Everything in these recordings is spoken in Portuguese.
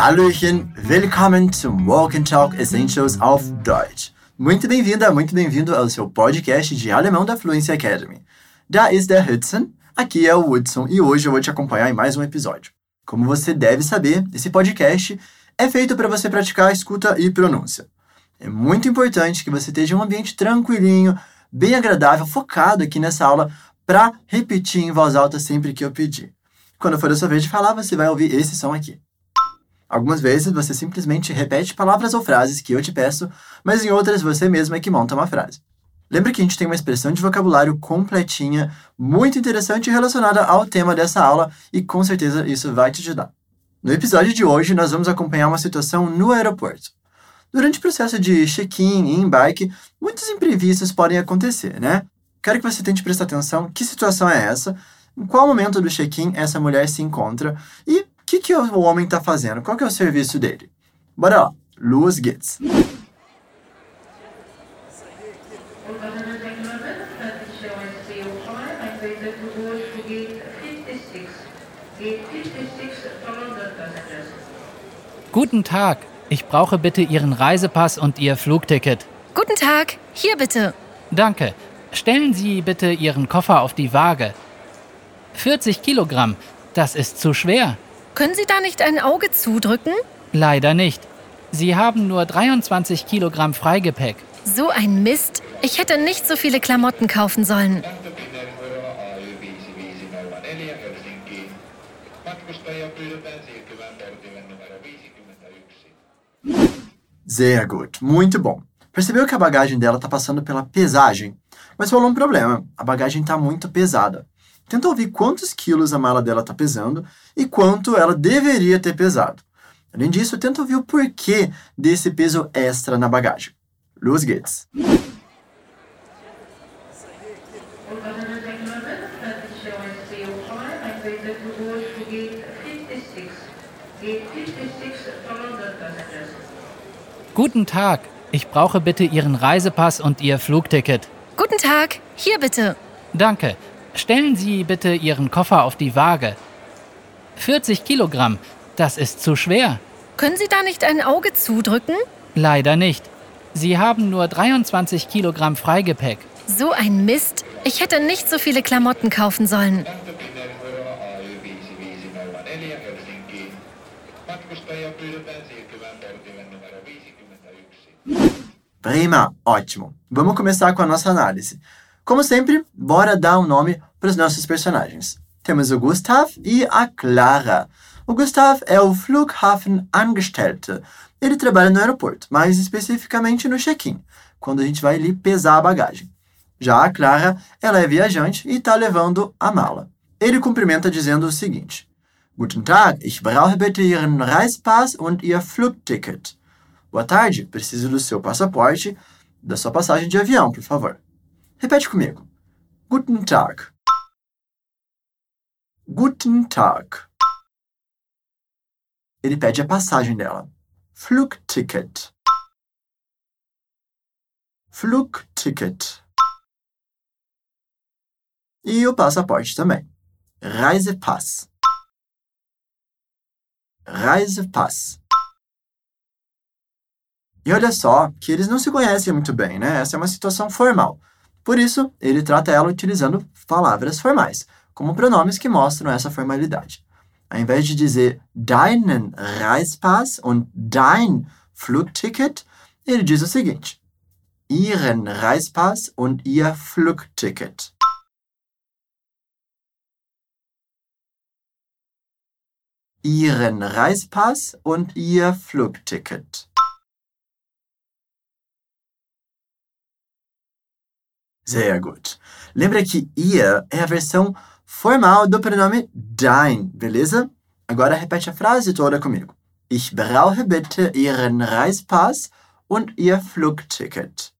Hallöchen, willkommen zum Walk and Talk Essentials auf Deutsch. Muito bem-vinda, muito bem-vindo ao seu podcast de alemão da Fluency Academy. Da ist der Hudson, aqui é o Hudson e hoje eu vou te acompanhar em mais um episódio. Como você deve saber, esse podcast é feito para você praticar escuta e pronúncia. É muito importante que você esteja em um ambiente tranquilinho, bem agradável, focado aqui nessa aula para repetir em voz alta sempre que eu pedir. Quando for a sua vez de falar, você vai ouvir esse som aqui. Algumas vezes você simplesmente repete palavras ou frases que eu te peço, mas em outras você mesmo é que monta uma frase. Lembra que a gente tem uma expressão de vocabulário completinha, muito interessante relacionada ao tema dessa aula e com certeza isso vai te ajudar. No episódio de hoje, nós vamos acompanhar uma situação no aeroporto. Durante o processo de check-in e embarque, muitos imprevistos podem acontecer, né? Quero que você tente prestar atenção que situação é essa, em qual momento do check-in essa mulher se encontra e que, que o homem está fazendo? Qual que é o serviço dele? Bora lá. Los geht's. Guten Tag. Ich brauche bitte Ihren Reisepass und Ihr Flugticket. Guten Tag. Hier bitte. Danke. Stellen Sie bitte Ihren Koffer auf die Waage. 40 Kilogramm. Das ist zu schwer. Können Sie da nicht ein Auge zudrücken? Leider nicht. Sie haben nur 23 Kilogramm Freigepäck. So ein Mist. Ich hätte nicht so viele Klamotten kaufen sollen. Sehr gut. Muito bom. Percebeu que a bagagem dela está passando pela pesagem, mas rolou um problema. A bagagem está muito pesada. Tenta ouvir quantos quilos a mala dela está pesando e quanto ela deveria ter pesado. Além disso, tenta ouvir o porquê desse peso extra na bagagem. Los geht's. Guten Tag. Ich brauche bitte Ihren Reisepass und Ihr Flugticket. Guten Tag. Hier bitte. Danke. Stellen Sie bitte Ihren Koffer auf die Waage. 40 Kilogramm. Das ist zu schwer. Können Sie da nicht ein Auge zudrücken? Leider nicht. Sie haben nur 23 Kilogramm Freigepäck. So ein Mist. Ich hätte nicht so viele Klamotten kaufen sollen. Prima, ótimo. Vamos começar com a nossa análise. Como sempre, bora dar um nome para os nossos personagens. Temos o Gustav e a Clara. O Gustav é o Flughafen Angestellte. Ele trabalha no aeroporto, mais especificamente no check-in, quando a gente vai ali pesar a bagagem. Já a Clara, ela é viajante e está levando a mala. Ele cumprimenta dizendo o seguinte: Guten Tag, ich brauche bitte Ihren Reisepass und Ihr Flugticket. Boa tarde, preciso do seu passaporte, da sua passagem de avião, por favor. Repete comigo. Guten Tag. Guten Tag. Ele pede a passagem dela. Flugticket. Flugticket. E o passaporte também. Reisepass. Reisepass. E olha só que eles não se conhecem muito bem, né? Essa é uma situação formal. Por isso, ele trata ela utilizando palavras formais, como pronomes que mostram essa formalidade. Ao invés de dizer deinen Reispass und dein Flugticket, ele diz o seguinte: Ihren Reispass und Ihr Flugticket. Ihren Reispass und Ihr Flugticket. Sehr gut. Lembra que ihr é a versão formal do pronome dein, beleza? Agora repete a frase toda comigo. Ich brauche bitte Ihren Reispass und Ihr Flugticket.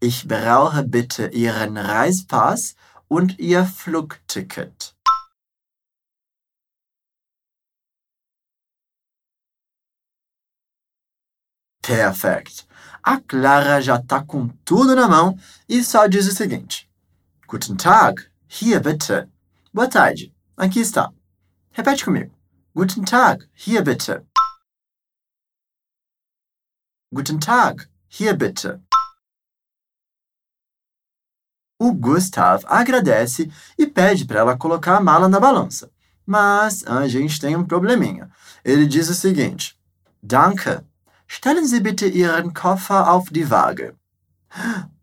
Ich brauche bitte Ihren Reispass und Ihr Flugticket. Perfect. A Clara já está com tudo na mão e só diz o seguinte: Guten Tag, hier bitte. Boa tarde, aqui está. Repete comigo. Guten Tag, hier bitte. Guten Tag, hier bitte. O Gustav agradece e pede para ela colocar a mala na balança. Mas a gente tem um probleminha. Ele diz o seguinte: Danke. Stellen Sie bitte Ihren Koffer auf die Waage.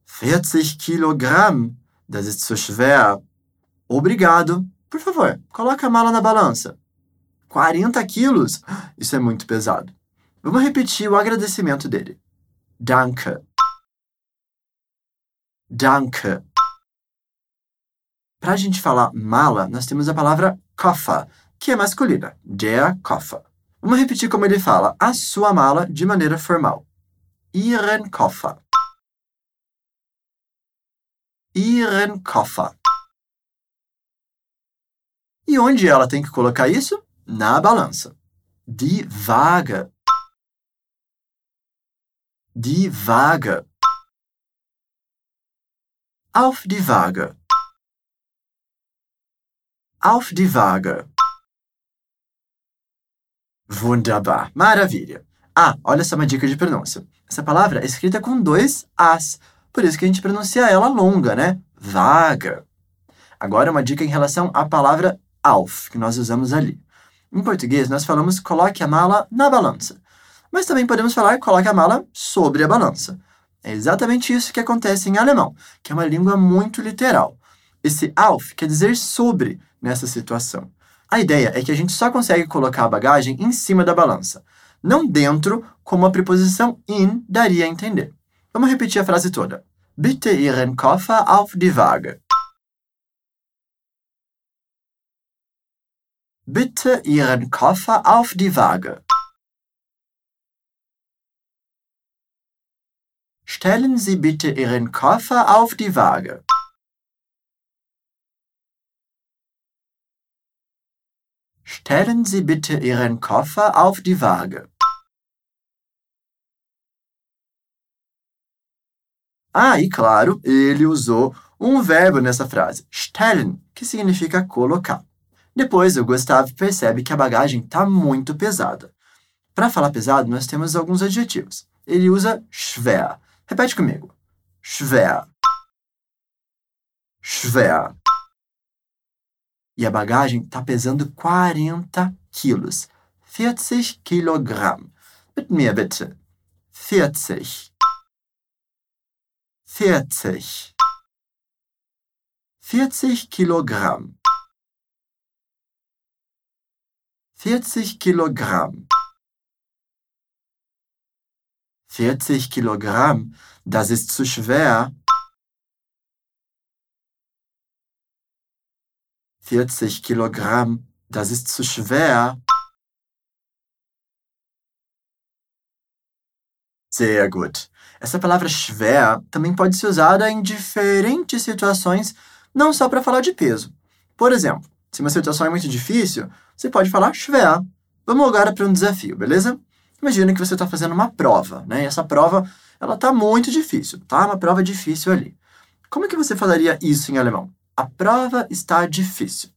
40 Kilogramm. Das ist zu schwer. Obrigado. Por favor, coloque a mala na balança. 40 quilos? Isso é muito pesado. Vamos repetir o agradecimento dele. Danke. Danke. Para a gente falar mala, nós temos a palavra Koffer, que é masculina. Der Koffer. Vamos repetir como ele fala a sua mala de maneira formal. Ihren Koffer. Ihren Koffer. E onde ela tem que colocar isso? Na balança. Die Waage. Die Waage. Auf die Waage. Auf die Waage. Wunderbar. Maravilha. Ah, olha só uma dica de pronúncia. Essa palavra é escrita com dois As, por isso que a gente pronuncia ela longa, né? Vaga. Agora, uma dica em relação à palavra auf, que nós usamos ali. Em português, nós falamos coloque a mala na balança. Mas também podemos falar coloque a mala sobre a balança. É exatamente isso que acontece em alemão, que é uma língua muito literal. Esse auf quer dizer sobre nessa situação. A ideia é que a gente só consegue colocar a bagagem em cima da balança, não dentro, como a preposição in daria a entender. Vamos repetir a frase toda. Bitte Ihren Koffer auf die Waage. Bitte Ihren Koffer auf die Waage. Stellen Sie bitte Ihren Koffer auf die Waage. Stellen Sie bitte Ihren Koffer auf die Waage. Ah, e claro, ele usou um verbo nessa frase, stellen, que significa colocar. Depois, o Gustavo percebe que a bagagem está muito pesada. Para falar pesado, nós temos alguns adjetivos. Ele usa schwer. Repete comigo. Schwer. Schwer. E a bagagem está pesando 40 quilos. 40 Kilogramm. Mit mir bitte. 40. 40. 40 Kilogramm. 40 Kilogramm. 40 Kilogramm, das ist zu schwer. 40 Kilogramm, das ist zu schwer. Sehr gut. Essa palavra schwer também pode ser usada em diferentes situações, não só para falar de peso. Por exemplo, se uma situação é muito difícil, você pode falar schwer. Vamos agora para um desafio, beleza? Imagina que você está fazendo uma prova, né? E essa prova, ela está muito difícil, tá? Uma prova difícil ali. Como é que você falaria isso em alemão? A prova está difícil.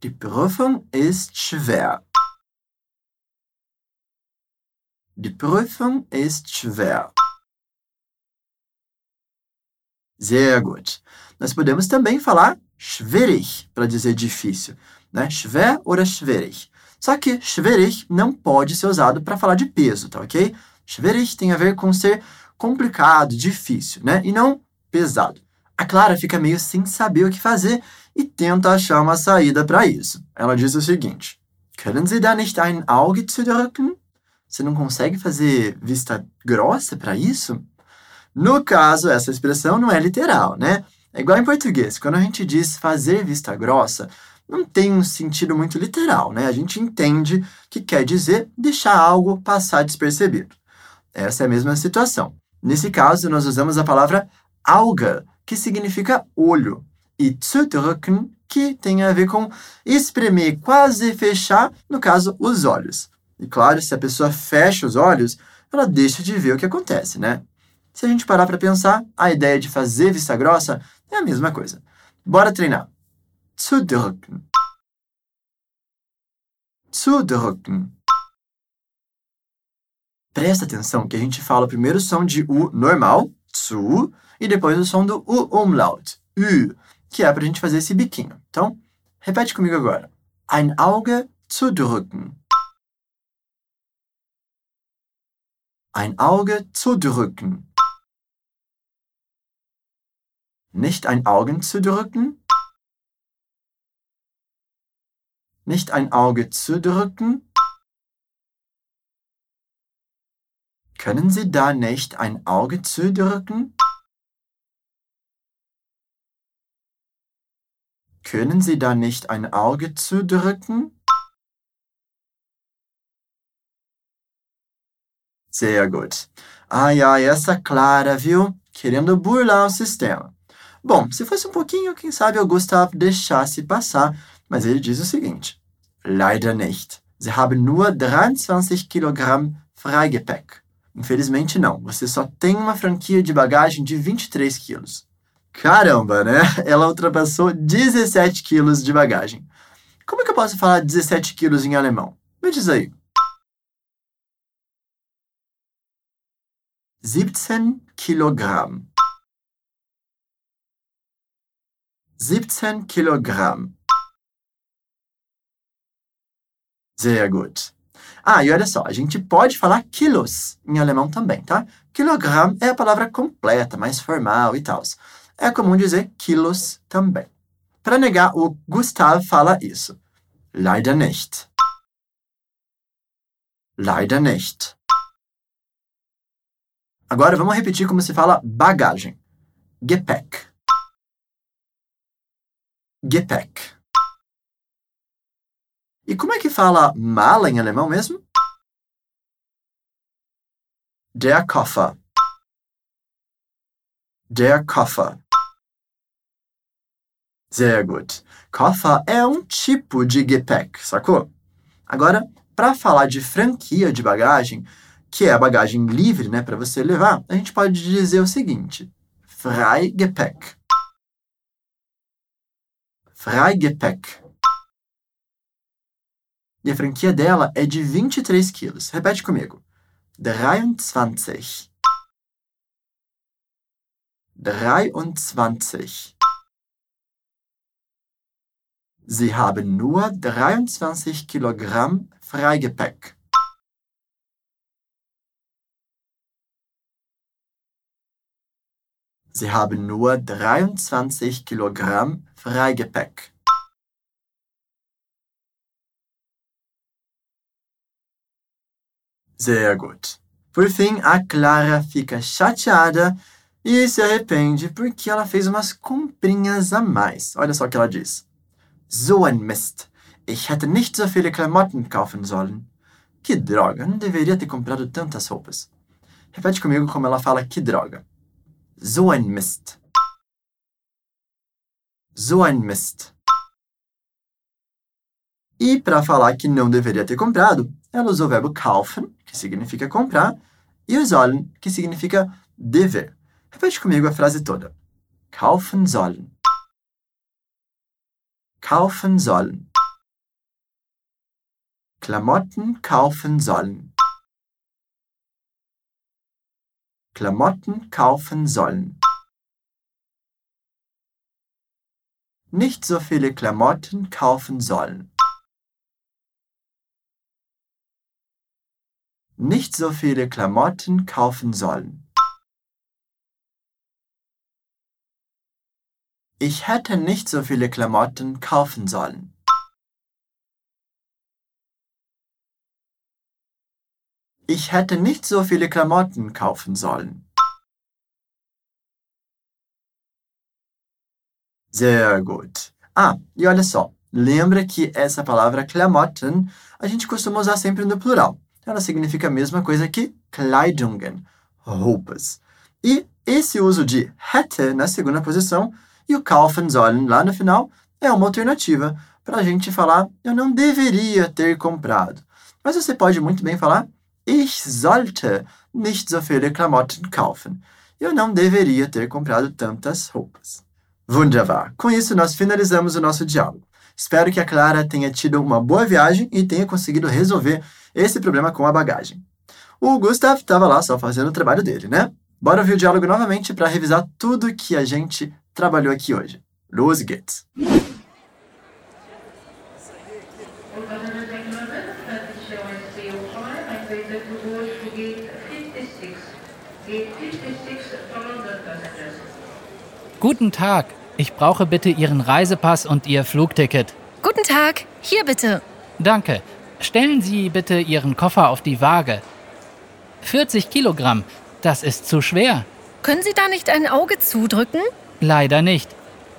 Die Prüfung ist schwer. Die Prüfung ist schwer. Sehr gut. Nós podemos também falar schwierig para dizer difícil, né? Schwer oder schwierig. Só que schwierig não pode ser usado para falar de peso, tá ok? Schwierig tem a ver com ser complicado, difícil, né? E não pesado. A Clara fica meio sem saber o que fazer e tenta achar uma saída para isso. Ela diz o seguinte: Können Sie da nicht ein Auge zudrücken? Você não consegue fazer vista grossa para isso? No caso, essa expressão não é literal, né? É igual em português. Quando a gente diz fazer vista grossa, não tem um sentido muito literal, né? A gente entende que quer dizer deixar algo passar despercebido. Essa é a mesma situação. Nesse caso, nós usamos a palavra alga, que significa olho, e zudrücken, que tem a ver com espremer, quase fechar, no caso, os olhos. E claro, se a pessoa fecha os olhos, ela deixa de ver o que acontece, né? Se a gente parar para pensar, a ideia de fazer vista grossa é a mesma coisa. Bora treinar. Zudrücken. Zudrücken. Presta atenção que a gente fala primeiro o som de U normal, zu, e depois o som do U umlaut, U, que é para a gente fazer esse biquinho. Então, repete comigo agora. Ein Auge zudrücken. Ein Auge zudrücken. Nicht ein Augen zudrücken. Nicht ein Auge zudrücken. Können Sie da nicht ein Auge zudrücken? Können Sie da nicht ein Auge zudrücken? Sehr gut. Ai, ai, essa Clara, viu? Querendo burlar o sistema. Bom, se fosse um pouquinho, quem sabe o Gustav deixasse passar, mas ele diz o seguinte: Leider nicht. Sie haben nur 23 Kilogramm Freigepäck. Infelizmente não, você só tem uma franquia de bagagem de 23 quilos. Caramba, né? Ela ultrapassou 17 quilos de bagagem. Como é que eu posso falar 17 quilos em alemão? Me diz aí. 17 Kilogramm. 17 Kilogramm. Sehr gut. Ah, e olha só, a gente pode falar quilos em alemão também, tá? Kilogramm é a palavra completa, mais formal e tal. É comum dizer quilos também. Para negar, o Gustav fala isso. Leider nicht. Leider nicht. Agora vamos repetir como se fala bagagem. Gepäck. Gepäck. E como é que fala mala em alemão mesmo? Der Koffer. Der Koffer. Sehr gut. Koffer é um tipo de Gepäck, sacou? Agora, para falar de franquia de bagagem, que é a bagagem livre, né, para você levar, a gente pode dizer o seguinte: Freigepäck. Freigepäck. E a franquia dela é de 23 quilos. Repete comigo. 23. 23. Sie haben nur 23 Kilogramm Freigepäck. Sie haben nur 23 Kilogramm Freigepäck. Sehr gut. Por fim, a Clara fica chateada e se arrepende porque ela fez umas comprinhas a mais. Olha só o que ela diz. So ein Mist. Ich hätte nicht so viele Klamotten kaufen sollen. Que droga, não deveria ter comprado tantas roupas. Repete comigo como ela fala que droga. So ein Mist. So ein Mist. E para falar que não deveria ter comprado, ela usou o verbo kaufen, que significa comprar, e o sollen, que significa dever. Repete comigo a frase toda. Kaufen sollen. Kaufen sollen. Klamotten kaufen sollen. Klamotten kaufen sollen. Nicht so viele Klamotten kaufen sollen. Nicht so viele Klamotten kaufen sollen. Ich hätte nicht so viele Klamotten kaufen sollen. Ich hätte nicht so viele Klamotten kaufen sollen. Sehr gut. Ah, e olha só. Lembra que essa palavra Klamotten a gente costuma usar sempre no plural. Ela significa a mesma coisa que Kleidungen, roupas. E esse uso de hätte na segunda posição e o kaufen sollen lá no final é uma alternativa para a gente falar eu não deveria ter comprado. Mas você pode muito bem falar Ich sollte nicht so viele Klamotten kaufen. eu não deveria ter comprado tantas roupas. Wunderbar! Com isso, nós finalizamos o nosso diálogo. Espero que a Clara tenha tido uma boa viagem e tenha conseguido resolver esse problema com a bagagem. O Gustav estava lá só fazendo o trabalho dele, né? Bora ouvir o diálogo novamente para revisar tudo que a gente trabalhou aqui hoje. Los geht's! Guten Tag. Ich brauche bitte Ihren Reisepass und Ihr Flugticket. Guten Tag, hier bitte. Danke. Stellen Sie bitte Ihren Koffer auf die Waage. 40 Kilogramm. Das ist zu schwer. Können Sie da nicht ein Auge zudrücken? Leider nicht.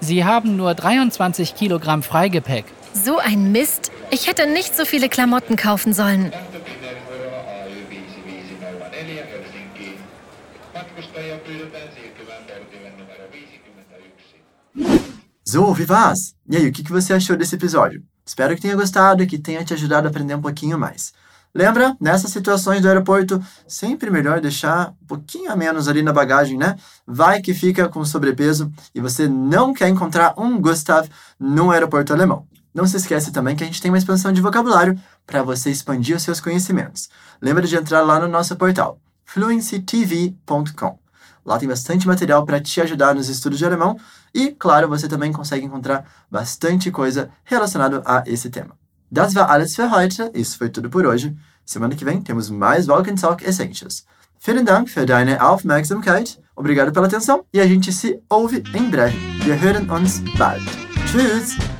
Sie haben nur 23 Kilogramm Freigepäck. So ein Mist. Ich hätte nicht so viele Klamotten kaufen sollen. So, wie war's? E aí, o que que você achou desse episódio? Espero que tenha gostado e que tenha te ajudado a aprender um pouquinho mais. Lembra, nessas situações do aeroporto, sempre melhor deixar um pouquinho a menos ali na bagagem, né? Vai que fica com sobrepeso e você não quer encontrar um Gustav no aeroporto alemão. Não se esquece também que a gente tem uma expansão de vocabulário para você expandir os seus conhecimentos. Lembra de entrar lá no nosso portal, fluencytv.com. Lá tem bastante material para te ajudar nos estudos de alemão e, claro, você também consegue encontrar bastante coisa relacionada a esse tema. Das war alles für heute. Isso foi tudo por hoje. Semana que vem temos mais Walk Talk Essentials. Vielen Dank für deine Aufmerksamkeit. Obrigado pela atenção e a gente se ouve em breve. Wir hören uns bald. Tschüss!